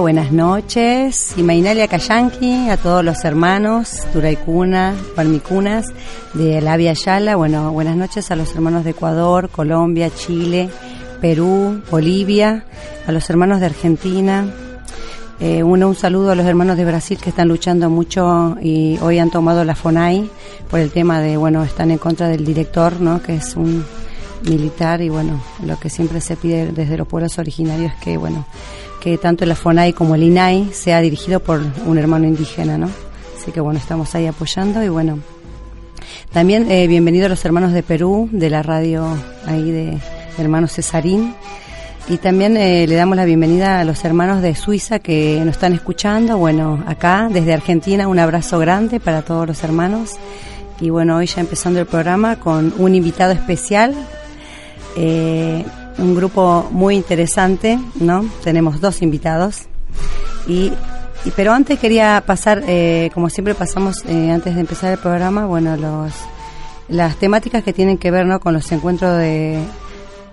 Buenas noches. Y Mainalia Cayanqui, a todos los hermanos, Turaicuna, Palmicunas, de La Via Yala. Bueno, buenas noches a los hermanos de Ecuador, Colombia, Chile, Perú, Bolivia, a los hermanos de Argentina. Eh, uno, un saludo a los hermanos de Brasil que están luchando mucho y hoy han tomado la FONAI por el tema de, bueno, están en contra del director, ¿no? Que es un militar y bueno, lo que siempre se pide desde los pueblos originarios es que, bueno, que tanto la FONAI como el INAI sea dirigido por un hermano indígena, ¿no? Así que bueno, estamos ahí apoyando y bueno. También eh, bienvenidos los hermanos de Perú, de la radio ahí de, hermano Cesarín. Y también eh, le damos la bienvenida a los hermanos de Suiza que nos están escuchando. Bueno, acá desde Argentina un abrazo grande para todos los hermanos. Y bueno, hoy ya empezando el programa con un invitado especial. Eh, un grupo muy interesante, ¿no? Tenemos dos invitados. Y, pero antes quería pasar, eh, como siempre pasamos eh, antes de empezar el programa, bueno, los, las temáticas que tienen que ver, ¿no? Con los encuentros de,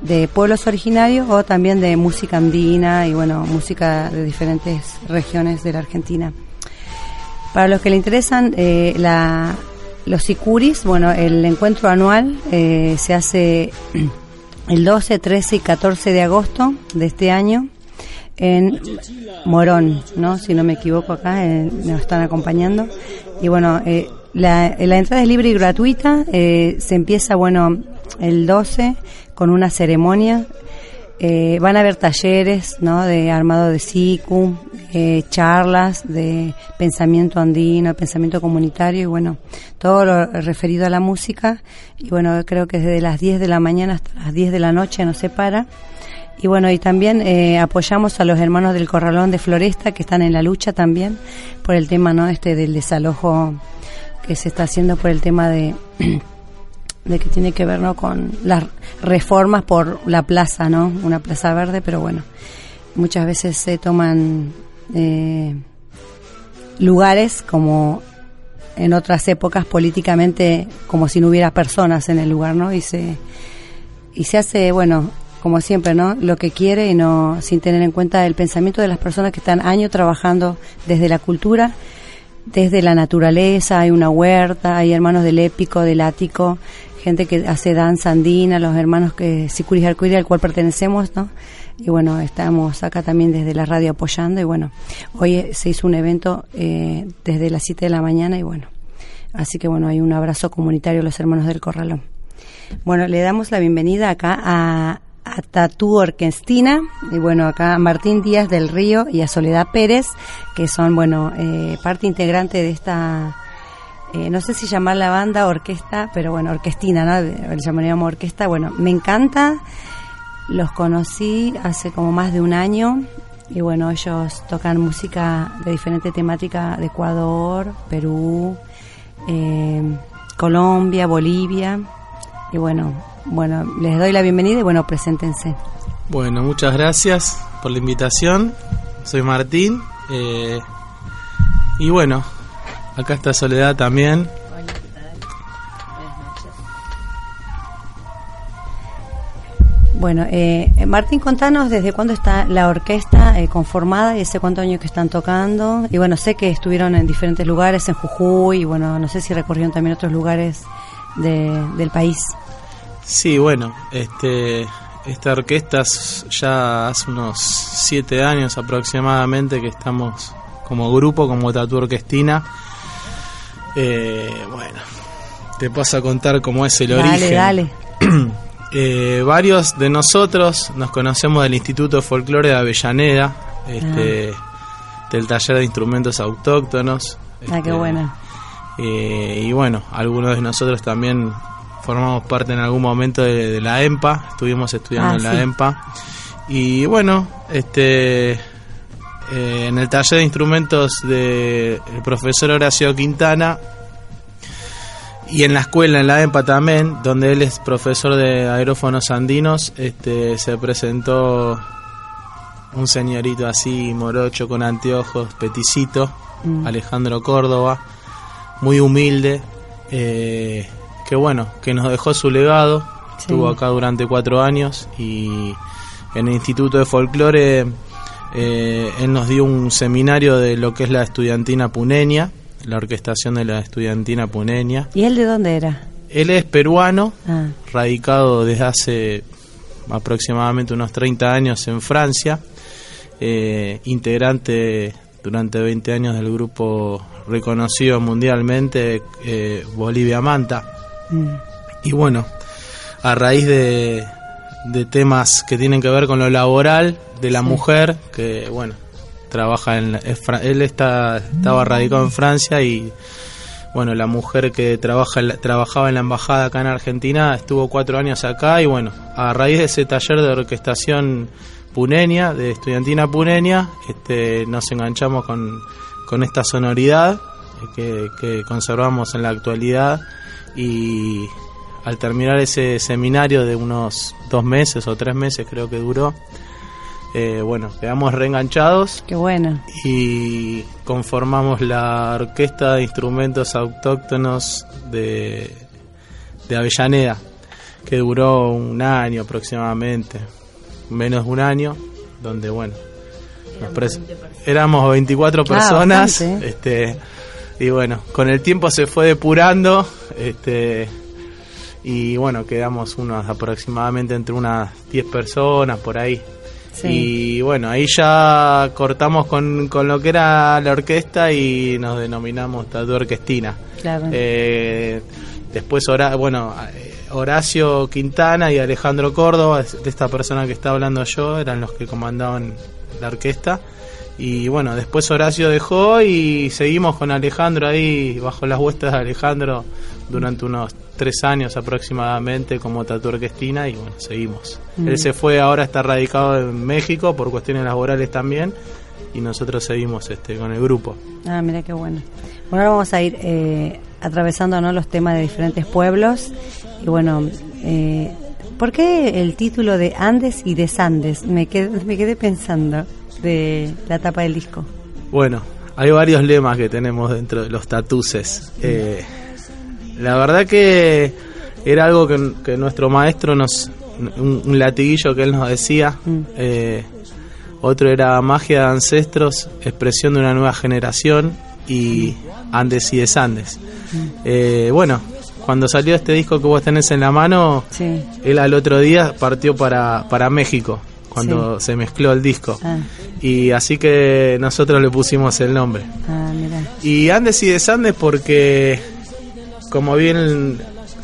de pueblos originarios o también de música andina y, bueno, música de diferentes regiones de la Argentina. Para los que le interesan, eh, la, los sicuris, bueno, el encuentro anual se hace el 12, 13 y 14 de agosto de este año en Morón, ¿no? Si no me equivoco acá, eh, nos están acompañando. Y bueno, eh, la, la, entrada es libre y gratuita. Eh, se empieza, bueno, el 12 con una ceremonia. Eh, van a haber talleres, ¿no? De armado de SICU, charlas de pensamiento andino, pensamiento comunitario y bueno, todo lo referido a la música. Y bueno, creo que desde las 10 de la mañana hasta las 10 de la noche no se para. Y bueno, y también eh, apoyamos a los hermanos del Corralón de Floresta que están en la lucha también por el tema, ¿no? Este del desalojo que se está haciendo por el tema de de que tiene que ver ¿no? con las reformas por la plaza, ¿no? Una plaza verde, pero bueno, muchas veces se toman eh, lugares como en otras épocas políticamente como si no hubiera personas en el lugar, ¿no? Y se y se hace, bueno, como siempre, ¿no? Lo que quiere y no sin tener en cuenta el pensamiento de las personas que están años trabajando desde la cultura, desde la naturaleza, hay una huerta, hay hermanos del épico, del ático, gente que hace danza andina, los hermanos que Sicuris Arcoíris al cual pertenecemos, ¿no? Y bueno, estamos acá también desde la radio apoyando y bueno, hoy se hizo un evento eh, desde las 7 de la mañana y bueno, así que bueno, hay un abrazo comunitario los hermanos del Corralón. Bueno, le damos la bienvenida acá a, a Tatú Orquestina y bueno, acá a Martín Díaz del Río y a Soledad Pérez, que son, bueno, eh, parte integrante de esta eh, no sé si llamar la banda orquesta, pero bueno, orquestina, ¿no? Llamaríamos orquesta. Bueno, me encanta. Los conocí hace como más de un año y bueno, ellos tocan música de diferente temática de Ecuador, Perú, eh, Colombia, Bolivia y bueno, bueno, les doy la bienvenida y bueno, preséntense. Bueno, muchas gracias por la invitación. Soy Martín eh, y bueno, Acá está Soledad también. Bueno, eh, Martín, contanos desde cuándo está la orquesta eh, conformada y hace cuántos años que están tocando. Y bueno, sé que estuvieron en diferentes lugares, en Jujuy, y bueno, no sé si recorrieron también otros lugares del país. Sí, bueno, este, esta orquesta ya hace unos siete años aproximadamente que estamos como grupo, como Tatu Orquestina eh, bueno, te paso a contar cómo es el origen. Dale, eh, varios de nosotros nos conocemos del Instituto de Folclore de Avellaneda, este, ah. del taller de instrumentos autóctonos. ah, qué este, bueno. Eh, y bueno, algunos de nosotros también formamos parte en algún momento de, la EMPA, estuvimos estudiando ah, en la EMPA. Y bueno, este eh, en el taller de instrumentos del profesor Horacio Quintana y en la escuela, en la EMPA también, donde él es profesor de aerófonos andinos, este, se presentó un señorito así, morocho, con anteojos, peticito, mm. Alejandro Córdoba, muy humilde, eh, que bueno, que nos dejó su legado, estuvo acá durante cuatro años y en el Instituto de Folclore eh, él nos dio un seminario de lo que es la estudiantina puneña, la orquestación de la estudiantina puneña. ¿Y él de dónde era? Él es peruano, ah. radicado desde hace aproximadamente unos 30 años en Francia, eh, integrante durante 20 años del grupo reconocido mundialmente eh, Bolivia Manta. Mm. Y bueno, a raíz de, de temas que tienen que ver con lo laboral de la mujer, que bueno, trabaja en... Él está, estaba radicado en Francia y bueno, la mujer que trabaja trabajaba en la embajada acá en Argentina estuvo cuatro años acá y bueno, a raíz de ese taller de orquestación puneña, de estudiantina puneña, este, nos enganchamos con, con esta sonoridad que, que conservamos en la actualidad y al terminar ese seminario de unos dos meses o tres meses creo que duró, eh, bueno, quedamos reenganchados. Qué bueno. Y conformamos la orquesta de instrumentos autóctonos de, de Avellaneda, que duró un año aproximadamente, menos de un año, donde bueno, éramos 24 ah, personas, este, y bueno, con el tiempo se fue depurando, este, y bueno, quedamos unos aproximadamente entre unas 10 personas por ahí. Y bueno, ahí ya cortamos con, con, lo que era la orquesta y nos denominamos Tatu Orquestina. Eh, después, bueno, Horacio Quintana y Alejandro Córdoba, de esta persona que está hablando yo, eran los que comandaban la orquesta. Y bueno, después Horacio dejó y seguimos con Alejandro ahí, bajo las huestas de Alejandro, durante unos tres años aproximadamente como tatu orquestina y bueno, seguimos. Mm. Él se fue, ahora está radicado en México por cuestiones laborales también y nosotros seguimos este con el grupo. Ah, mira qué bueno. Bueno, ahora vamos a ir eh, atravesando ¿no? los temas de diferentes pueblos. Y bueno, eh, ¿por qué el título de Andes y Desandes? Me quedé, me quedé pensando de la tapa del disco. Bueno, hay varios lemas que tenemos dentro de los tatuces. Eh, la verdad que era algo que, nuestro maestro nos, un, latiguillo que él nos decía. Mm. Eh, otro era magia de ancestros, expresión de una nueva generación y Andes y Desandes. Mm. Eh, bueno, cuando salió este disco que vos tenés en la mano, él al otro día partió para, para México, cuando se mezcló el disco. Ah. Y así que nosotros le pusimos el nombre. Ah, y Andes y Desandes porque, como bien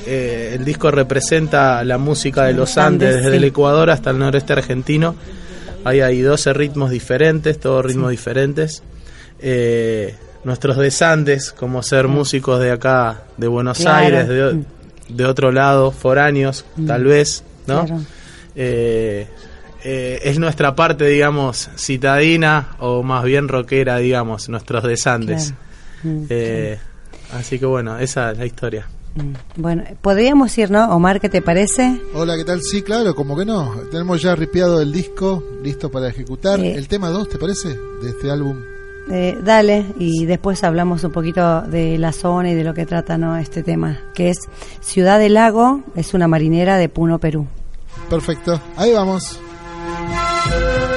eh, el disco representa la música de los Andes, desde el Ecuador hasta el noreste argentino, hay ahí 12 ritmos diferentes, todos ritmos diferentes. Eh, nuestros desandes, como ser músicos de acá, de Buenos Aires, de, otro lado, foráneos, mm. tal vez, ¿no? Eh, eh, es nuestra parte, digamos, citadina o más bien rockera, digamos, nuestros desandes. Mm, eh, así que bueno, esa es la historia. Mm. Bueno, podríamos ir, ¿no? Omar, ¿qué te parece? Hola, ¿qué tal? Sí, claro, como que no. Tenemos ya ripiado el disco, listo para ejecutar. ¿El tema 2, te parece? De este álbum. Eh, dale, y después hablamos un poquito de la zona y de lo que trata ¿no? este tema, que es Ciudad del Lago, es una marinera de Puno, Perú. Perfecto, ahí vamos. Y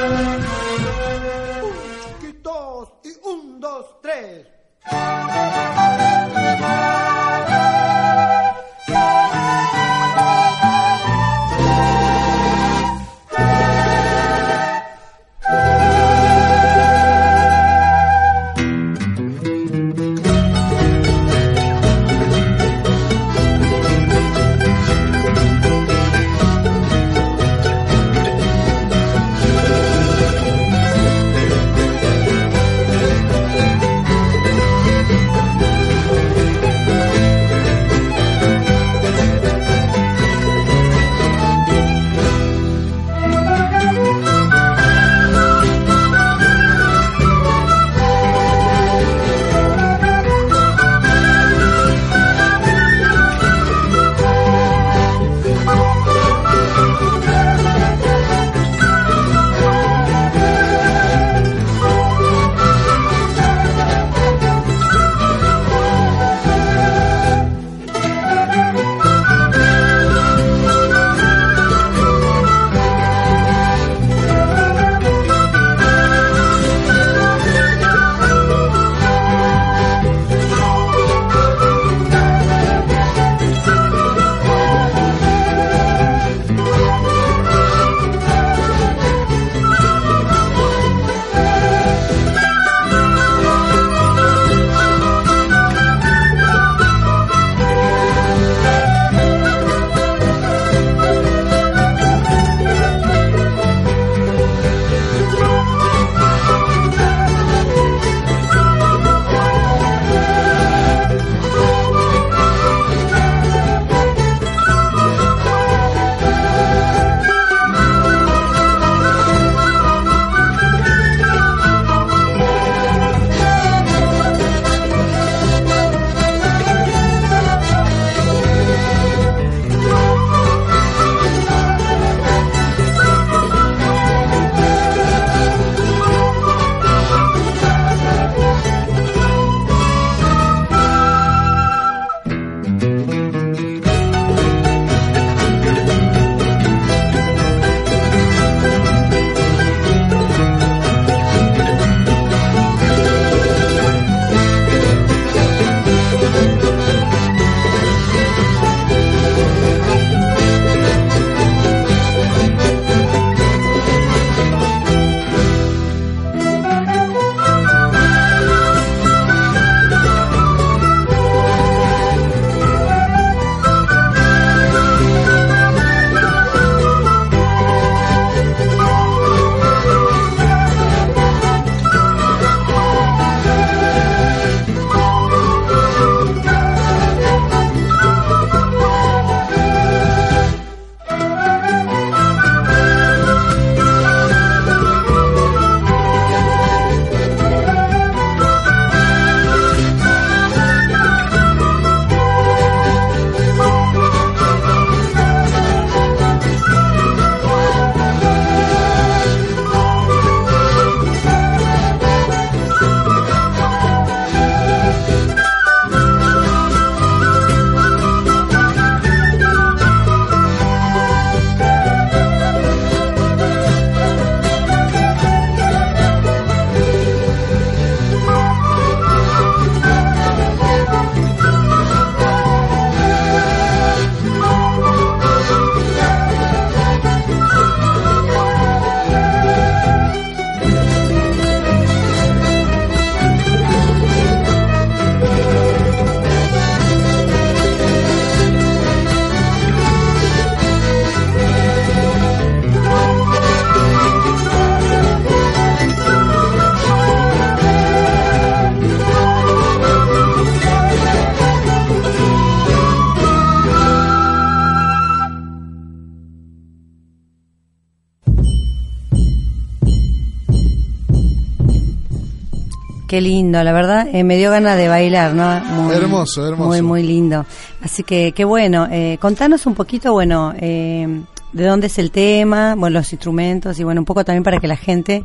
Qué lindo, la verdad, eh, me dio ganas de bailar, ¿no? hermoso, hermoso. Muy, muy lindo. Así que, qué bueno. Eh, contanos un poquito, bueno, eh, de dónde es el tema, bueno, los instrumentos y bueno, un poco también para que la gente,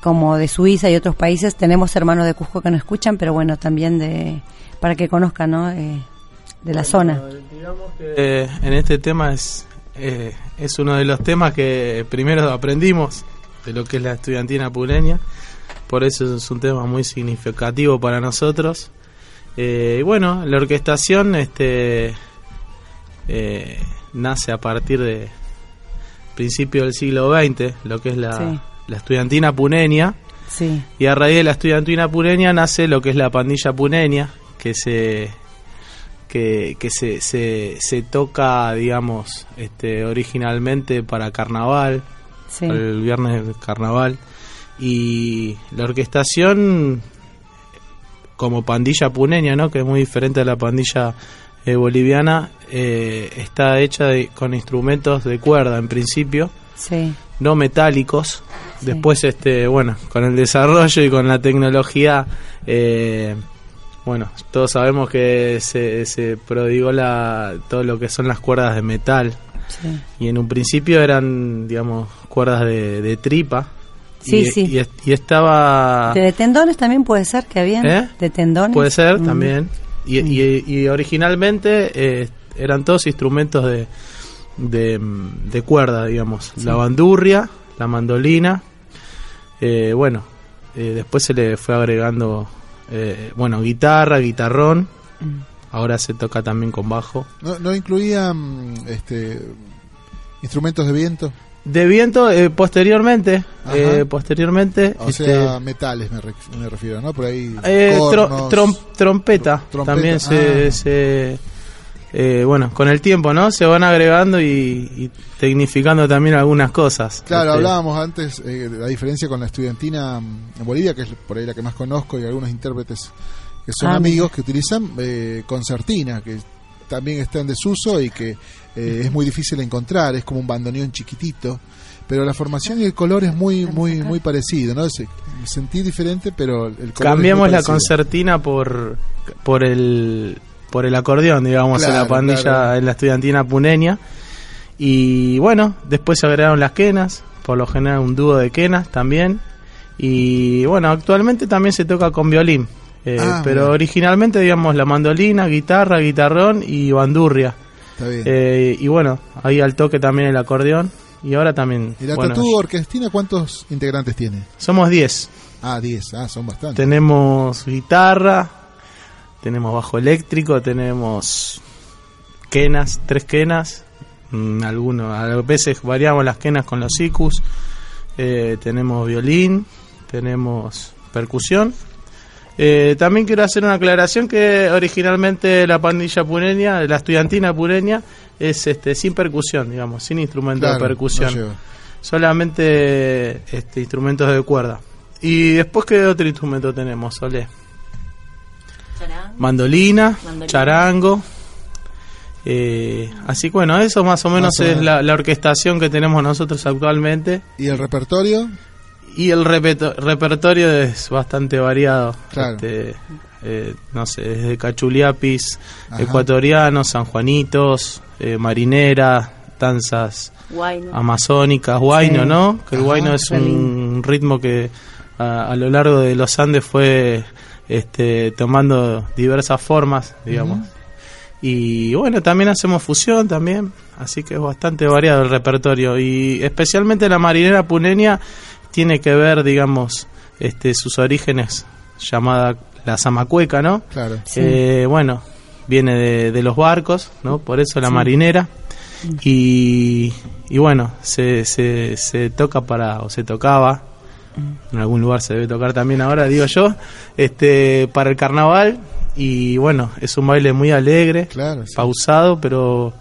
como de Suiza y otros países, tenemos hermanos de Cusco que nos escuchan, pero bueno, también de para que conozcan, ¿no? Eh, de la zona. Digamos que en este tema es, es uno de los temas que primero aprendimos de lo que es la estudiantina puleña por eso es un tema muy significativo para nosotros. Eh, y bueno, la orquestación este, eh, nace a partir de principio del siglo XX, lo que es la, estudiantina puneña. Y a raíz de la estudiantina puneña nace lo que es la pandilla puneña, que se que, que se, se, se, toca, digamos, este, originalmente para carnaval, el viernes de carnaval y la orquestación como pandilla puneña, ¿no? que es muy diferente a la pandilla eh, boliviana, eh, está hecha con instrumentos de cuerda en principio, no metálicos. Después, este, bueno, con el desarrollo y con la tecnología, eh, bueno, todos sabemos que se, se prodigó la, todo lo que son las cuerdas de metal. Y en un principio eran, digamos, cuerdas de tripa, Sí, y, sí. Y, estaba... ¿De tendones también puede ser que habían? ¿Eh? ¿De tendones? Puede ser mm. también. Y, mm. y, originalmente eh, eran todos instrumentos de, de, cuerda, digamos. La bandurria, la mandolina. Eh, bueno, después se le fue agregando, bueno, guitarra, guitarrón. Mm. Ahora se toca también con bajo. ¿No, no incluían este, instrumentos de viento? De viento, eh, posteriormente, eh, posteriormente... O sea, este, metales me, refiero, ¿no? Por ahí... Eh, trompeta, también se... Ah. se bueno, con el tiempo, ¿no? Se van agregando y, tecnificando también algunas cosas. Claro, este, hablábamos antes de la diferencia con la estudiantina en Bolivia, que es por ahí la que más conozco, y algunos intérpretes que son ah, amigos que utilizan concertina, que también está en desuso y que eh, es muy difícil de encontrar, es como un bandoneón chiquitito, pero la formación y el color es muy muy muy parecido, ¿no? Se, sentí diferente, pero el color Cambiamos la concertina por por el por el acordeón, digamos, en la pandilla en la estudiantina puneña. Y bueno, después se agregaron las quenas, por lo general un dúo de quenas también. Y bueno, actualmente también se toca con violín. Eh, ah, pero originalmente, digamos, la mandolina, guitarra, guitarrón y bandurria. Eh, y bueno, ahí al toque también el acordeón. Y ahora también. ¿Y la bueno, Orquestina cuántos integrantes tiene? Somos 10. Ah, 10, ah, son bastantes. Tenemos guitarra, tenemos bajo eléctrico, tenemos quenas, tres quenas. Mm, algunos, a veces variamos las quenas con los icus. Eh, tenemos violín, tenemos percusión eh, también quiero hacer una aclaración que originalmente la pandilla pureña, la estudiantina pureña, es este sin percusión, digamos, sin instrumentos de percusión. solamente este, instrumentos de cuerda. Y después, ¿qué otro instrumento tenemos, Solé? Mandolina, charango. Eh, así que bueno, eso más o menos es la, la, orquestación que tenemos nosotros actualmente. ¿Y el repertorio? Y el repertorio es bastante variado. Este, eh, no sé, desde cachuliapis, ecuatorianos, sanjuanitos, eh, marinera, danzas amazónicas, guayno, ¿no? Que el guayno es un ritmo que a, lo largo de los Andes fue este, tomando diversas formas, digamos. Y bueno, también hacemos fusión también, así que es bastante variado el repertorio. Y especialmente la marinera puneña tiene que ver, digamos, este, sus orígenes, llamada la zamacueca, ¿no? Claro. Eh, bueno, viene de, los barcos, ¿no? Por eso la marinera. Y, y bueno, se, se, se toca para, o se tocaba, en algún lugar se debe tocar también ahora, digo yo, este, para el carnaval. Y bueno, es un baile muy alegre, pausado, pero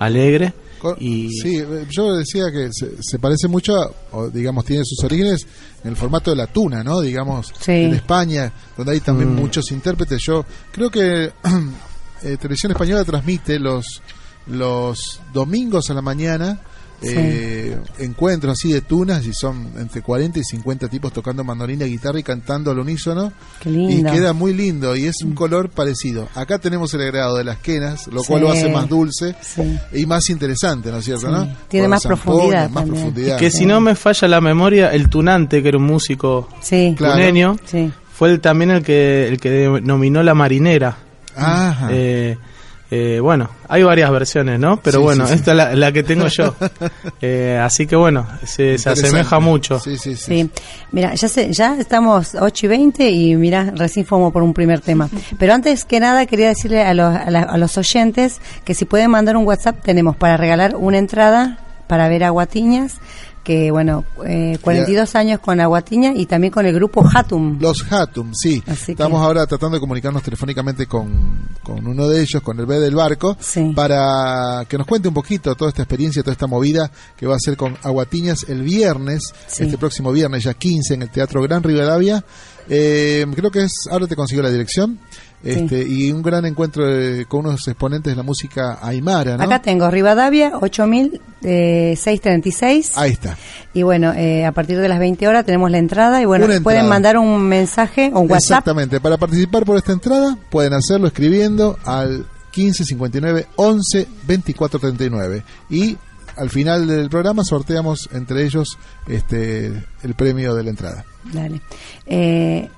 alegre. Sí, yo decía que se, parece mucho, o digamos, tiene sus orígenes en el formato de la tuna, ¿no? Digamos, en España, donde hay también mm. muchos intérpretes. Yo creo que eh, Televisión Española transmite los, los domingos a la mañana eh, encuentros así de tunas y son entre 40 y 50 tipos tocando mandolina, guitarra y cantando al unísono. Y queda muy lindo y es un mm. color parecido. Acá tenemos el agregado de las quenas, lo cual lo hace más dulce y más interesante, ¿no es cierto? ¿no? Tiene más profundidad, más profundidad. que si no me falla la memoria, el tunante, que era un músico sí. fue también el que, el que denominó la marinera. Ajá. Eh, eh, bueno, hay varias versiones, ¿no? Pero bueno, esta es la, que tengo yo. Eh, así que bueno, se, asemeja mucho. Sí, sí, sí. Mira, ya, sé, ya estamos 8 y 20 y mira, recién fuimos por un primer tema. Pero antes que nada quería decirle a los, a los oyentes que si pueden mandar un WhatsApp tenemos para regalar una entrada para ver a Guatiñas que bueno, eh, 42 años con Aguatiña y también con el grupo Hatum. Los Hatum, sí. Estamos ahora tratando de comunicarnos telefónicamente con, con, uno de ellos, con el B del barco, para que nos cuente un poquito toda esta experiencia, toda esta movida que va a ser con Aguatiñas el viernes, este próximo viernes ya 15 en el Teatro Gran Rivadavia. Eh, creo que es, ahora te consigo la dirección. Este, y un gran encuentro con unos exponentes de la música aymara, Acá tengo Rivadavia, 8636. Eh, Ahí está. Y bueno, eh, a partir de las 20 horas tenemos la entrada y bueno, pueden mandar un mensaje o un WhatsApp. Exactamente, para participar por esta entrada pueden hacerlo escribiendo al 1559 11 24 39 y al final del programa sorteamos entre ellos este el premio de la entrada. Dale. Eh,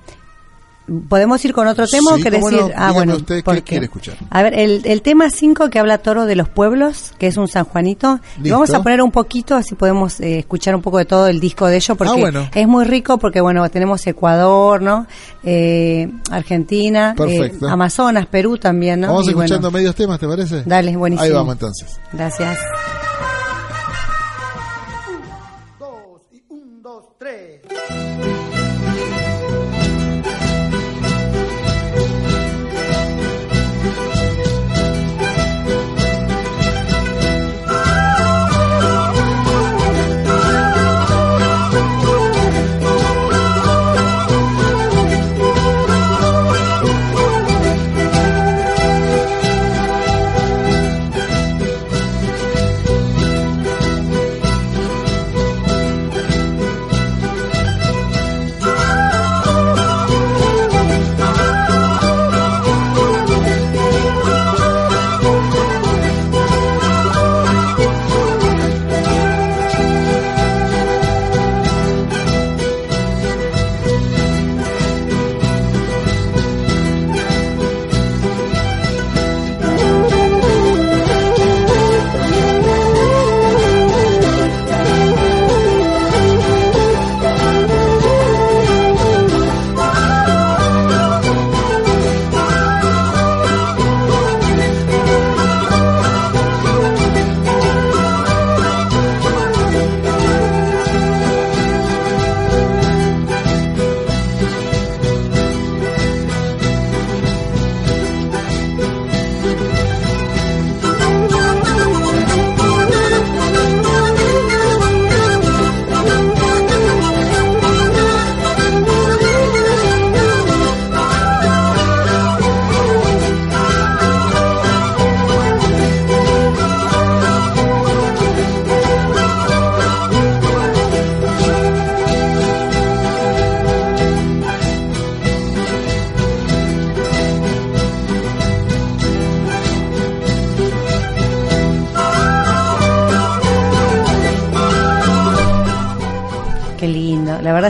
¿Podemos ir con otro tema o querés decir? ah, bueno, usted, ¿qué quiere escuchar? A ver, el, el tema 5 que habla Toro de los Pueblos, que es un San Juanito, y vamos a poner un poquito, así podemos eh, escuchar un poco de todo el disco de ellos, porque ah, es muy rico, porque bueno, tenemos Ecuador, ¿no? Eh, Argentina, eh, Amazonas, Perú también, ¿no? Vamos escuchando medios temas, ¿te parece? Dale, buenísimo. Ahí vamos entonces. Gracias.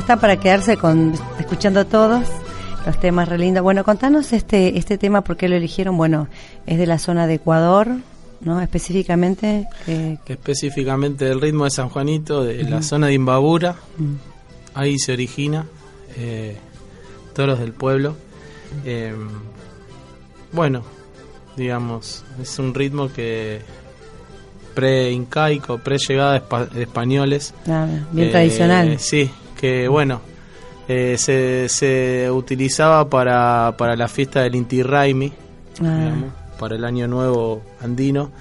Está para quedarse con escuchando todos los temas re lindos. Bueno, contanos este este tema, ¿por qué lo eligieron? Bueno, es de la zona de Ecuador, ¿no? Específicamente. Eh, Específicamente del ritmo de San Juanito, de la zona de Imbabura. Mm. Ahí se origina. Eh, toros del pueblo. Eh, bueno, digamos, es un ritmo que pre-incaico, pre-llegada de, españoles. bien tradicional. Sí, que bueno, eh, se, se, utilizaba para, para la fiesta del Inti Raimi, ah. para el Año Nuevo andino.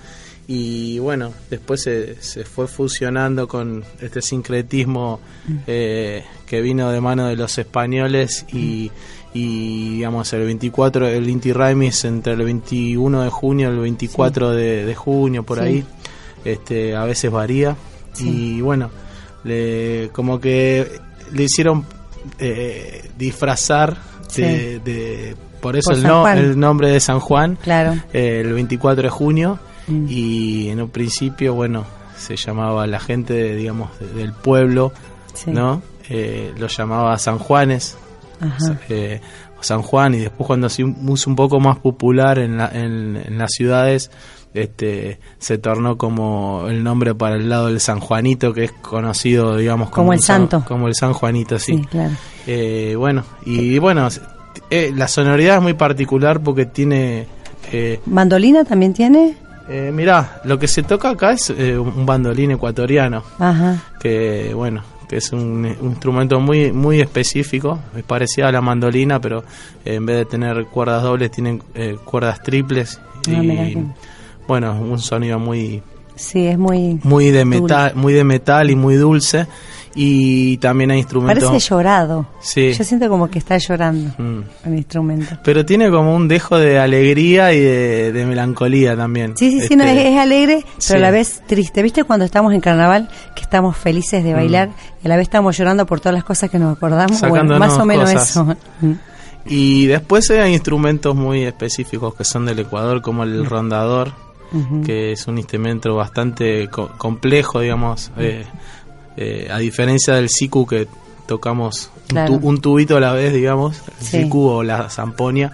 Y bueno, después se, se fue fusionando con este sincretismo mm. eh, que vino de mano de los españoles y, y digamos el 24, el Inti Raimi es entre el 21 de junio y el 24 de, junio, por ahí. Este, a veces varía Y bueno, le, como que le hicieron eh, disfrazar de, por eso el, no, el, nombre de San Juan, claro. Eh, el 24 de junio, mm. y en un principio, bueno, se llamaba la gente, digamos, del pueblo, ¿no? Eh, lo llamaba San Juanes, eh, San Juan, y después cuando se puso un poco más popular en, en, las ciudades, este se tornó como el nombre para el lado del San Juanito, que es conocido, digamos, como, el santo. como el San Juanito, sí. Eh, bueno, y bueno, eh, la sonoridad es muy particular porque tiene... Eh, ¿Mandolina también tiene? Eh, mirá, lo que se toca acá es un bandolín ecuatoriano, Ajá. que bueno, que es un, instrumento muy muy específico, es parecido a la mandolina, pero en vez de tener cuerdas dobles tienen cuerdas triples ah, y bueno, un sonido muy Sí, es muy muy de metal, muy de metal y muy dulce y también hay instrumentos. Parece llorado. Sí. Yo siento como que está llorando mm. el instrumento. Pero tiene como un dejo de alegría y de, melancolía también. Sí, sí, sí, no, este, es, alegre, pero a la vez triste. ¿Viste cuando estamos en carnaval que estamos felices de bailar mm. y a la vez estamos llorando por todas las cosas que nos acordamos? Bueno, más o menos eso. Y después hay instrumentos muy específicos que son del Ecuador, como el que es un instrumento bastante complejo, digamos. Eh, eh, a diferencia del siku que tocamos un, tubito a la vez, digamos, el siku o la zamponia,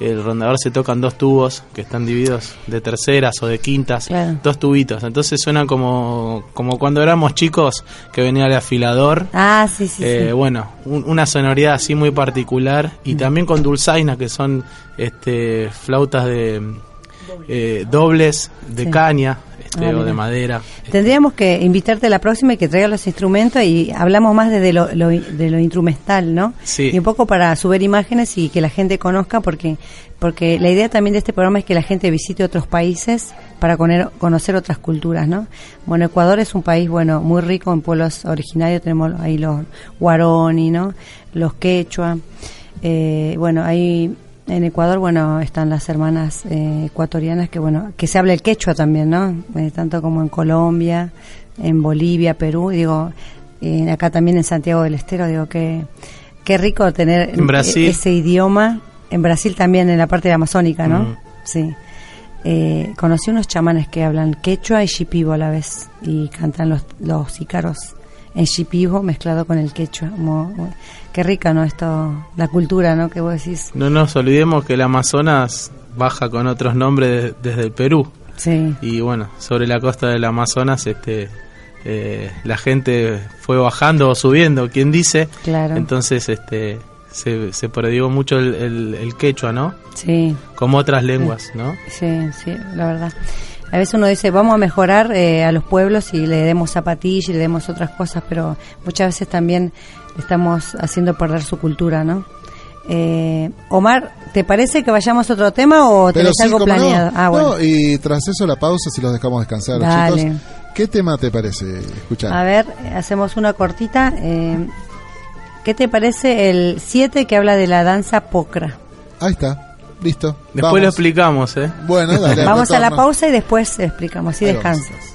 el rondador se tocan dos tubos que están divididos de terceras o de quintas, dos tubitos. Entonces suena como, como cuando éramos chicos que venía el afilador. Ah, sí, sí. Eh, bueno, una sonoridad así muy particular y también con dulzainas que son este, flautas de eh, dobles de caña este, ah, o de madera. Tendríamos que invitarte a la próxima y que traiga los instrumentos y hablamos más desde lo, de lo instrumental, ¿no? Sí. Y un poco para subir imágenes y que la gente conozca, porque porque la idea también de este programa es que la gente visite otros países para conocer otras culturas, ¿no? Bueno, Ecuador es un país, bueno, muy rico en pueblos originarios, tenemos ahí los guaroni, ¿no? Los quechua, eh, bueno, hay en Ecuador, bueno, están las hermanas eh, ecuatorianas que, bueno, que se habla el quechua también, ¿no? Eh, tanto como en Colombia, en Bolivia, Perú, digo, eh, acá también en Santiago del Estero, digo que qué rico tener e-, ese idioma. En Brasil también, en la parte de amazónica, ¿no? Mm. Sí. conocí unos chamanes que hablan quechua y shipibo a la vez y cantan los, los ícaros en shipibo mezclado con el quechua. Qué rica, ¿no? Esto, la cultura, ¿no? Que vos decís. No nos olvidemos que el Amazonas baja con otros nombres desde el Perú. Sí. Y bueno, sobre la costa del Amazonas, este, eh, la gente fue bajando o subiendo, quien dice. Claro. Entonces, este, se, se prodigó mucho el, el, quechua, ¿no? Sí. Como otras lenguas, ¿no? Sí, sí, la verdad. A veces uno dice, vamos a mejorar eh, a los pueblos y le demos zapatillas y le demos otras cosas, pero muchas veces también estamos haciendo perder su cultura, ¿no? Eh, Omar, ¿te parece que vayamos a otro tema o tenés algo planeado? Ah, bueno. y tras eso la pausa si los dejamos descansar, chicos. ¿Qué tema te parece escuchar? A ver, hacemos una cortita. Eh, ¿Qué te parece el 7 que habla de la danza pocra? Ahí está, listo. Después lo explicamos, ¿eh? Bueno, dale. vamos a la pausa y después explicamos, así descansas.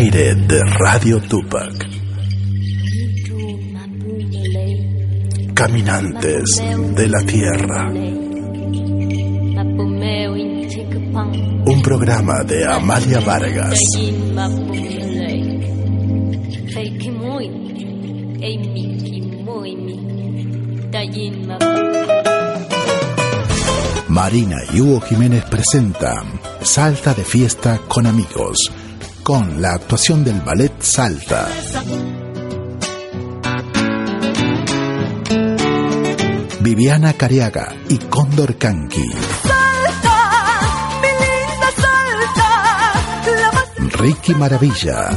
Aire de Radio Tupac. Caminantes de la Tierra. Un programa de Amalia Vargas. Marina y Hugo Jiménez presentan Salta de Fiesta con Amigos, con la actuación del ballet Salta. Viviana Cariaga y Cóndor Canqui. Ricky Maravilla.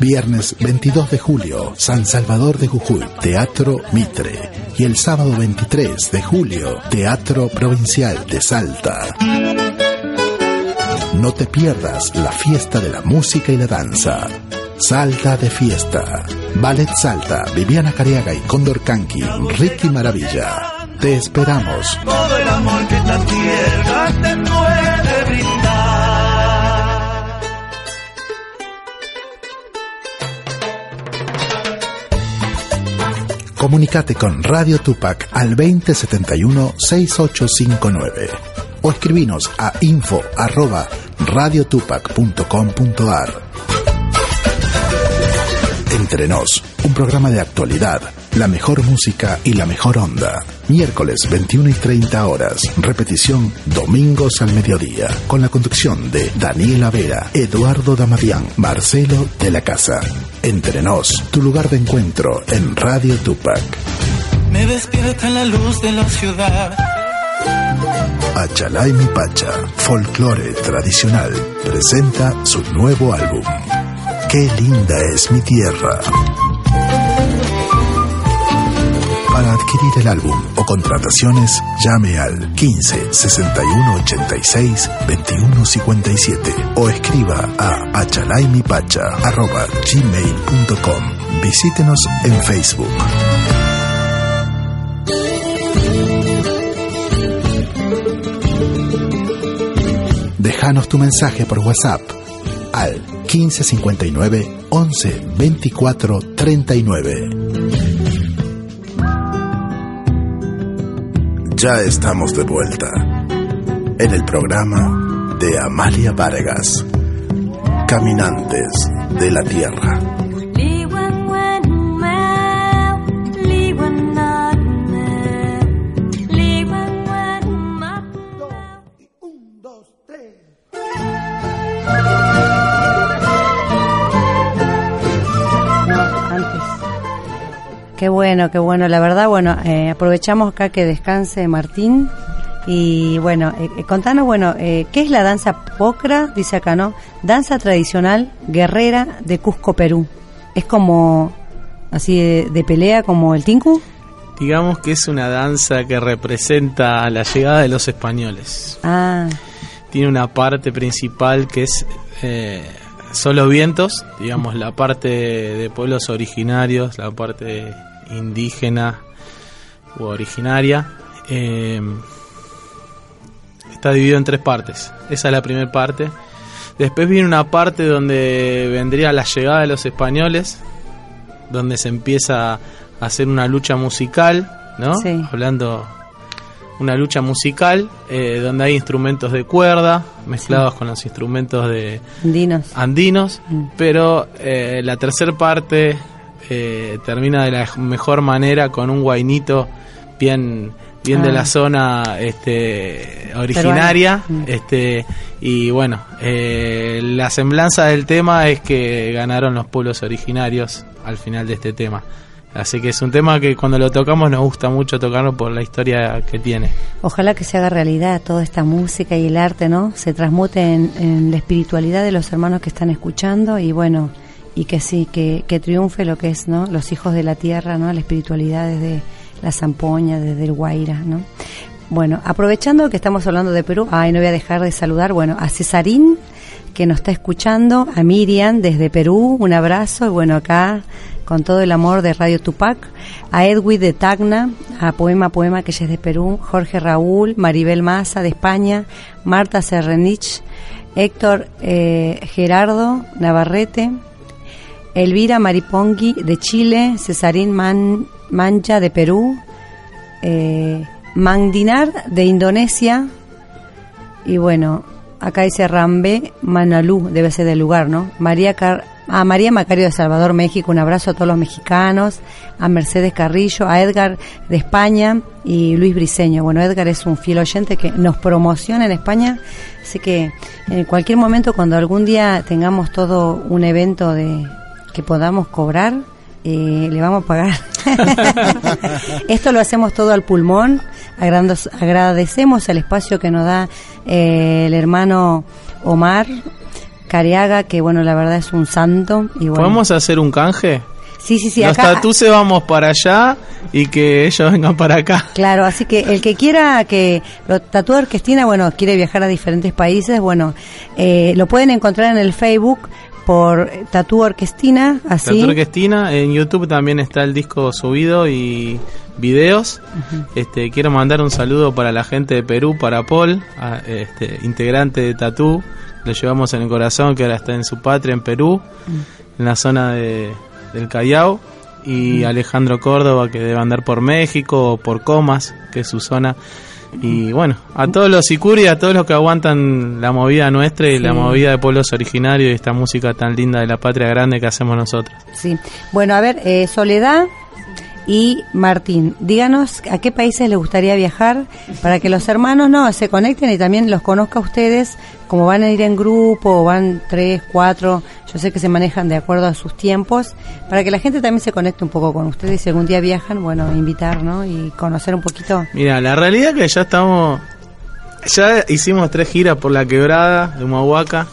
Viernes 22 de julio, San Salvador de Jujuy, Teatro Mitre. Y el sábado 23 de julio, Teatro Provincial de Salta. No te pierdas la fiesta de la música y la danza. Salta de fiesta. Ballet Salta, Viviana Cariaga y Cóndor Canqui, Ricky Maravilla. Te esperamos. Todo el amor que Comunicate con Radio Tupac al 2071-6859 o escribinos a info arroba radiotupac.com.ar. Entre un programa de actualidad, la mejor música y la mejor onda. Miércoles 21 y 30 horas, repetición domingos al mediodía, con la conducción de Daniela Vera, Eduardo Damadián, Marcelo de la Casa. Entre Nos, tu lugar de encuentro en Radio Tupac. Me despierta la luz de la ciudad. Achalay Mi Pacha, folclore tradicional, presenta su nuevo álbum. Qué linda es mi tierra. Para adquirir el álbum o contrataciones, llame al 15 61 86 21 57 o escriba a achalaimipacha.gmail.com. Visítenos en Facebook. Déjanos tu mensaje por WhatsApp al 1559 11 24 39. Ya estamos de vuelta en el programa de Amalia Vargas, Caminantes de la Tierra. Qué bueno, qué bueno. La verdad, bueno, eh, aprovechamos acá que descanse Martín. Y bueno, eh, eh, contanos, bueno, eh, ¿qué es la danza pocra? Dice acá, ¿no? Danza tradicional guerrera de Cusco, Perú. ¿Es como así de, de pelea como el tinku? Digamos que es una danza que representa la llegada de los españoles. Ah, Tiene una parte principal que es eh, solo vientos, digamos la parte de pueblos originarios, la parte indígena u originaria. eh, está dividido en tres partes. Esa es la primera parte. Después viene una parte donde vendría la llegada de los españoles, donde se empieza a hacer una lucha musical, ¿no? Sí. Hablando una lucha musical eh, donde hay instrumentos de cuerda mezclados con los instrumentos de dinos. andinos, Mm. pero eh, la tercera parte eh, termina de la mejor manera con un guainito bien bien de Ah. la zona este originaria. Mm. este y bueno eh, la semblanza del tema es que ganaron los pueblos originarios al final de este tema así que es un tema que cuando lo tocamos nos gusta mucho tocarlo por la historia que tiene Ojalá que se haga realidad toda esta música y el arte, ¿no? Se transmute en, la espiritualidad de los hermanos que están escuchando y bueno, y que sí, que, que triunfe lo que es, ¿no? Los hijos de la tierra, ¿no? La espiritualidad desde la zampoña, desde el Guaira, ¿no? Bueno, aprovechando que estamos hablando de Perú, ay, no voy a dejar de saludar, bueno, a Cesarín que nos está escuchando, a Miriam desde Perú, un abrazo, y bueno, acá con todo el amor de Radio Tupac, a Edwin de Tacna, a Poema Poema, que es de Perú, Jorge Raúl, Maribel Maza de España, Marta Serrenich, Héctor eh, Gerardo Navarrete, Elvira Maripongui de Chile, Cesarín Man, Mancha de Perú, eh, de Indonesia, y bueno, acá dice Rambe Manalú, debe ser del lugar, ¿no? María Car a María Macario de Salvador, México, un abrazo a todos los mexicanos, a Mercedes Carrillo, a Edgar de España y Luis Briseño. Bueno, Edgar es un fiel oyente que nos promociona en España, así que en cualquier momento cuando algún día tengamos todo un evento de que podamos cobrar, eh, le vamos a pagar. Esto lo hacemos todo al pulmón. Agradecemos el espacio que nos da eh, el hermano Omar Cariaga, que bueno, la verdad es un santo. Y bueno. ¿Podemos hacer un canje? Sí, sí, sí. Los se vamos para allá y que ellos vengan para acá. Claro, así que el que quiera que lo Tatú Orquestina, bueno, quiere viajar a diferentes países, bueno, eh, lo pueden encontrar en el Facebook por Tatú Orquestina, así. Tatú Orquestina, en YouTube también está el disco subido y videos. Este quiero mandar un saludo para la gente de Perú, para Paul, este, integrante de Tatú lo llevamos en el corazón, que ahora está en su patria, en Perú, en la zona de, del Callao, y mm. Alejandro Córdoba, que debe andar por México o por Comas, que es su zona. Y bueno, a todos los Sicuri, a todos los que aguantan la movida nuestra y la movida de pueblos originarios y esta música tan linda de la patria grande que hacemos nosotros. Sí, bueno, a ver, eh, Soledad y Martín, díganos a qué países les gustaría viajar para que los hermanos no se conecten y también los conozca a ustedes, como van a ir en grupo, o van tres, cuatro, yo sé que se manejan de acuerdo a sus tiempos, para que la gente también se conecte un poco con ustedes y si algún día viajan, bueno, invitar, ¿no? Y conocer un poquito. Mira, la realidad es que ya estamos, ya hicimos tres giras por la quebrada de Humahuaca.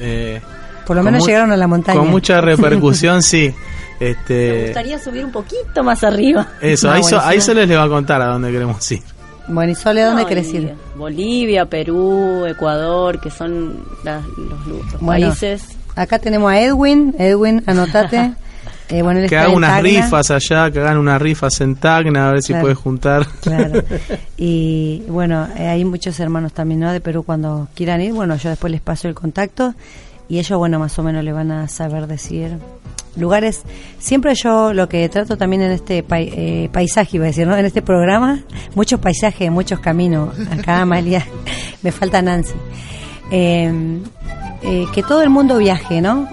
Eh, por lo menos llegaron a la montaña. Con mucha repercusión, sí. Este, Me gustaría subir un poquito más arriba. Eso, ahí, se les va a contar a dónde queremos ir. Bueno, ¿y Sole, a dónde querés ir? Bolivia, Perú, Ecuador, que son los, países. Acá tenemos a Edwin. Edwin, anotate. Eh, bueno, que hagan unas rifas allá, que hagan unas rifas en Tacna, a ver si puedes juntar. Claro. Y bueno, eh, hay muchos hermanos también ¿no? de Perú cuando quieran ir. Bueno, yo después les paso el contacto y ellos, bueno, más o menos le van a saber decir lugares. Siempre yo lo que trato también en este eh, paisaje, iba a decir, ¿no? En este programa, muchos paisajes, muchos caminos. Acá, Amalia, me falta Nancy. Em, eh, que todo el mundo viaje, ¿no?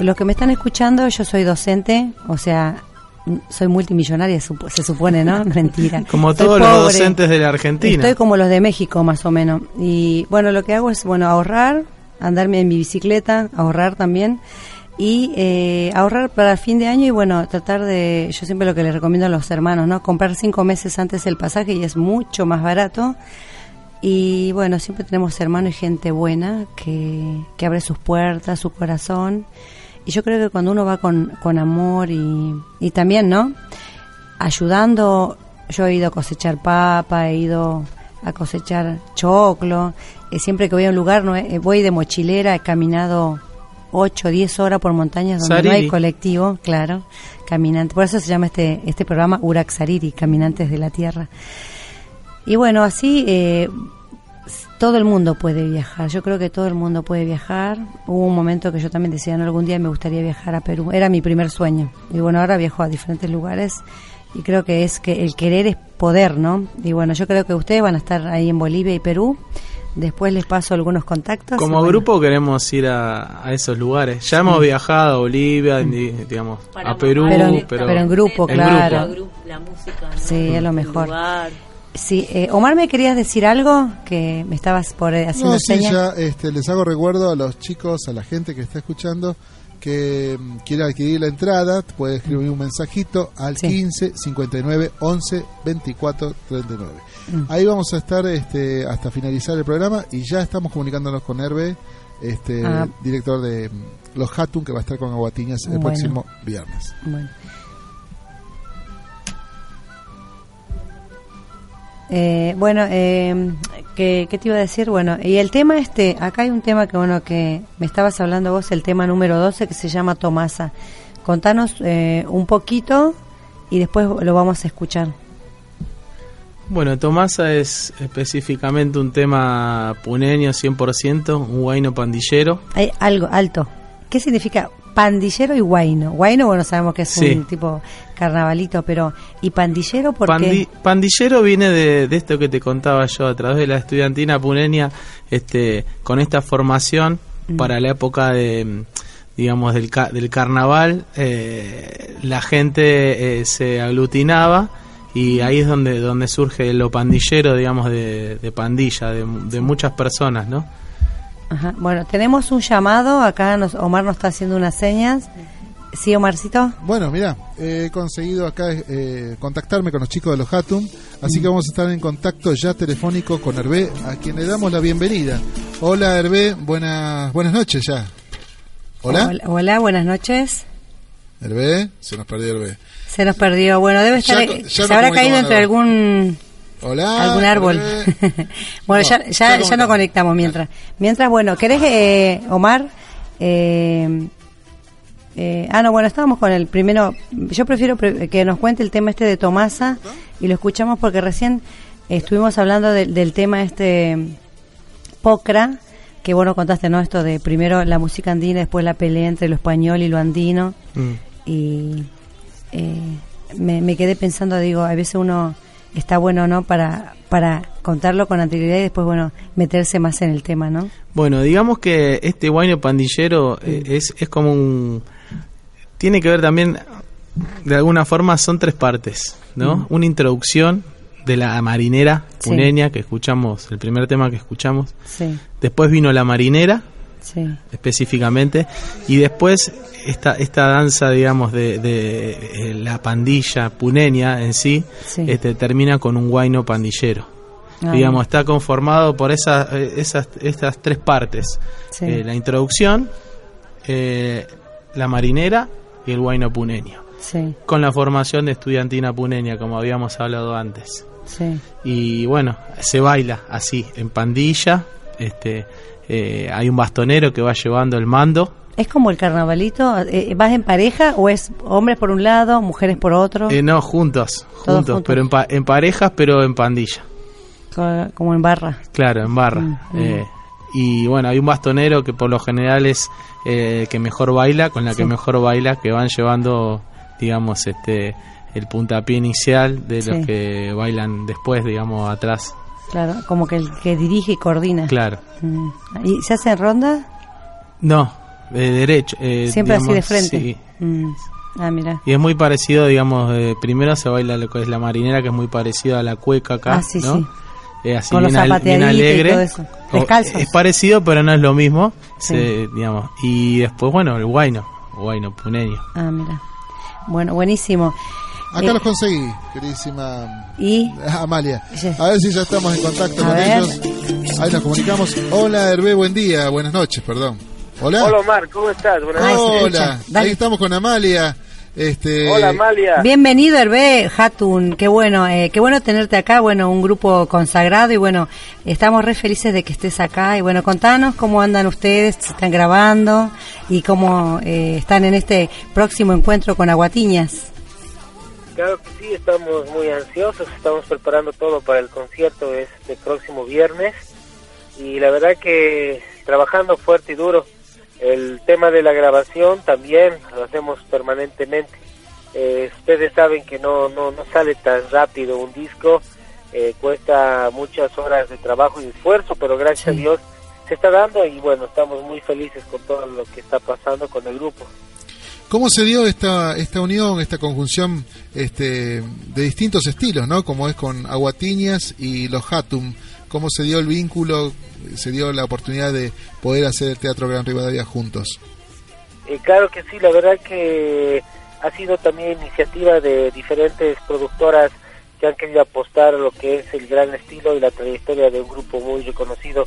los que me están escuchando, yo soy docente, o sea, soy multimillonaria, se supone, ¿no? Mentira. Como todos los docentes de la Argentina. Estoy como los de México, más o menos. Y bueno, lo que hago es, bueno, ahorrar, andarme en mi bicicleta, ahorrar también y eh, ahorrar para fin de año y bueno, tratar de, yo siempre lo que les recomiendo a los hermanos, ¿no? Comprar cinco meses antes el pasaje y es mucho más barato. Y bueno, siempre tenemos hermanos y gente buena que, que abre sus puertas, su corazón. Y yo creo que cuando uno va con, con amor y, y también, ¿no? Ayudando, yo he ido a cosechar papa, he ido a cosechar choclo. Eh, siempre que voy a un lugar, no, eh, voy de mochilera, he caminado 8 o 10 horas por montañas donde no hay colectivo, claro, caminante. Por eso se llama este, este programa Urak Sariri, Caminantes de la Tierra. Y bueno, así eh, todo el mundo puede viajar. Yo creo que todo el mundo puede viajar. Hubo un momento que yo también decía, no, algún día me gustaría viajar a Perú. Era mi primer sueño. Y bueno, ahora viajo a diferentes lugares y creo que es que el querer es poder, ¿no? Y bueno, yo creo que ustedes van a estar ahí en Bolivia y Perú Después les paso algunos contactos. Como grupo queremos ir a, esos lugares. Ya hemos viajado a Bolivia, digamos, a Perú, pero, en, grupo, claro. La música, Sí, es lo mejor. Sí, eh, Omar, ¿me querías decir algo? Que me estabas por eh, haciendo no, sí, ya, este, les hago recuerdo a los chicos, a la gente que está escuchando, que mm, quiere adquirir la entrada, puede escribir un mensajito al 15 59 11 24 39. Mm. Ahí vamos a estar este, hasta finalizar el programa y ya estamos comunicándonos con Hervé, este, ah. director de mm, Los Hatun, que va a estar con Aguatiñas el próximo viernes. Bueno. Eh, bueno, eh, ¿qué, te iba a decir? Bueno, y el tema este, acá hay un tema que, bueno, que me estabas hablando vos, el tema número 12 que se llama Tomasa. Contanos eh, un poquito y después lo vamos a escuchar. Bueno, Tomasa es específicamente un tema puneño 100%, un guayno pandillero. Hay algo alto. ¿Qué significa pandillero y guayno? Guayno, bueno, sabemos que es un tipo carnavalito, pero ¿y pandillero por qué? Pandillero viene de, esto que te contaba yo a través de la estudiantina puneña, este, con esta formación mm. para la época de digamos del, del carnaval eh, la gente eh, se aglutinaba y ahí es donde donde surge lo pandillero digamos de, pandilla de, de, muchas personas no Ajá. bueno tenemos un llamado acá nos, Omar nos está haciendo unas señas Sí, Omarcito. Bueno, mira, he conseguido acá eh, contactarme con los chicos de los Hatum, así que vamos a estar en contacto ya telefónico con Hervé, a quien le damos la bienvenida. Hola Hervé, buenas, buenas noches ya. Hola. Hola, buenas noches. Hervé, se nos perdió Hervé. Se nos perdió, bueno, debe estar, se habrá caído entre algún... Hola, algún árbol. bueno, ya, ya, ya no conectamos mientras. Mientras, bueno, ¿querés, eh, Omar? Eh, eh, ah, no, bueno, estábamos con el primero. Yo prefiero que nos cuente el tema este de Tomasa y lo escuchamos porque recién estuvimos hablando del tema este Pocra, que bueno, contaste, ¿no? Esto de primero la música andina, después la pelea entre lo español y lo andino. Mm. Y eh, me, quedé pensando, digo, a veces uno está bueno, ¿no? Para, para contarlo con anterioridad y después, bueno, meterse más en el tema, ¿no? Bueno, digamos que este guayno pandillero eh, es, es como un tiene que ver también, de alguna forma, son tres partes, ¿no? Mm. Una introducción de la marinera puneña que escuchamos, el primer tema que escuchamos. Sí. Después vino la marinera, sí. específicamente, y después esta, esta danza, digamos, de, de, eh, la pandilla puneña en sí, Este, termina con un guayno pandillero. Ah, digamos, está conformado por esas, eh, esas, estas tres partes. Eh, la introducción, la marinera y el Huayno Puneño. Con la formación de estudiantina puneña, como habíamos hablado antes. Y bueno, se baila así, en pandilla. Este, eh, hay un bastonero que va llevando el mando. ¿Es como el carnavalito? Eh, ¿Vas en pareja o es hombres por un lado, mujeres por otro? Eh, no, juntos, juntos, pero en, en, parejas, pero en pandilla. Como en barra. Claro, en barra. Mm, mm. y bueno, hay un bastonero que por lo general es eh, que mejor baila, con la que mejor baila, que van llevando, digamos, este el puntapié inicial de los que bailan después, digamos, atrás. Claro, como que el que dirige y coordina. Claro. Mm. ¿Y se hace en ronda? No, de derecho. Eh, Siempre así de frente. Mm. Ah, mira. Y es muy parecido, digamos, primero se baila lo que es la marinera, que es muy parecido a la cueca acá, ah, ¿no? así Con bien, alegre. Es parecido, pero no es lo mismo. digamos. Y después, bueno, el guayno, guayno puneño. Ah, mira. Bueno, buenísimo. Acá los conseguí, queridísima ¿Y? Amalia. A ver si ya estamos en contacto con ellos. Ahí nos comunicamos. Hola, Hervé, buen día. Buenas noches, perdón. Hola. Hola, Omar, ¿cómo estás? Buenas Hola. Ahí estamos con Amalia. Este... Hola Amalia. Bienvenido Hervé Hatun, qué bueno, eh, qué bueno tenerte acá, bueno, un grupo consagrado y bueno, estamos re felices de que estés acá y bueno, contanos cómo andan ustedes, si están grabando y cómo eh, están en este próximo encuentro con Aguatiñas. Claro que sí, estamos muy ansiosos, estamos preparando todo para el concierto este próximo viernes y la verdad que trabajando fuerte y duro el tema de la grabación también lo hacemos permanentemente. Eh, ustedes saben que no, no, no sale tan rápido un disco, eh, cuesta muchas horas de trabajo y esfuerzo, pero gracias a Dios se está dando y bueno, estamos muy felices con todo lo que está pasando con el grupo. ¿Cómo se dio esta, esta unión, esta conjunción este, de distintos estilos, ¿no? como es con Aguatiñas y los Hatum? ¿Cómo se dio el vínculo? se dio la oportunidad de poder hacer el Teatro Gran Rivadavia juntos. Eh, claro que sí, la verdad que ha sido también iniciativa de diferentes productoras que han querido apostar a lo que es el gran estilo y la trayectoria de un grupo muy reconocido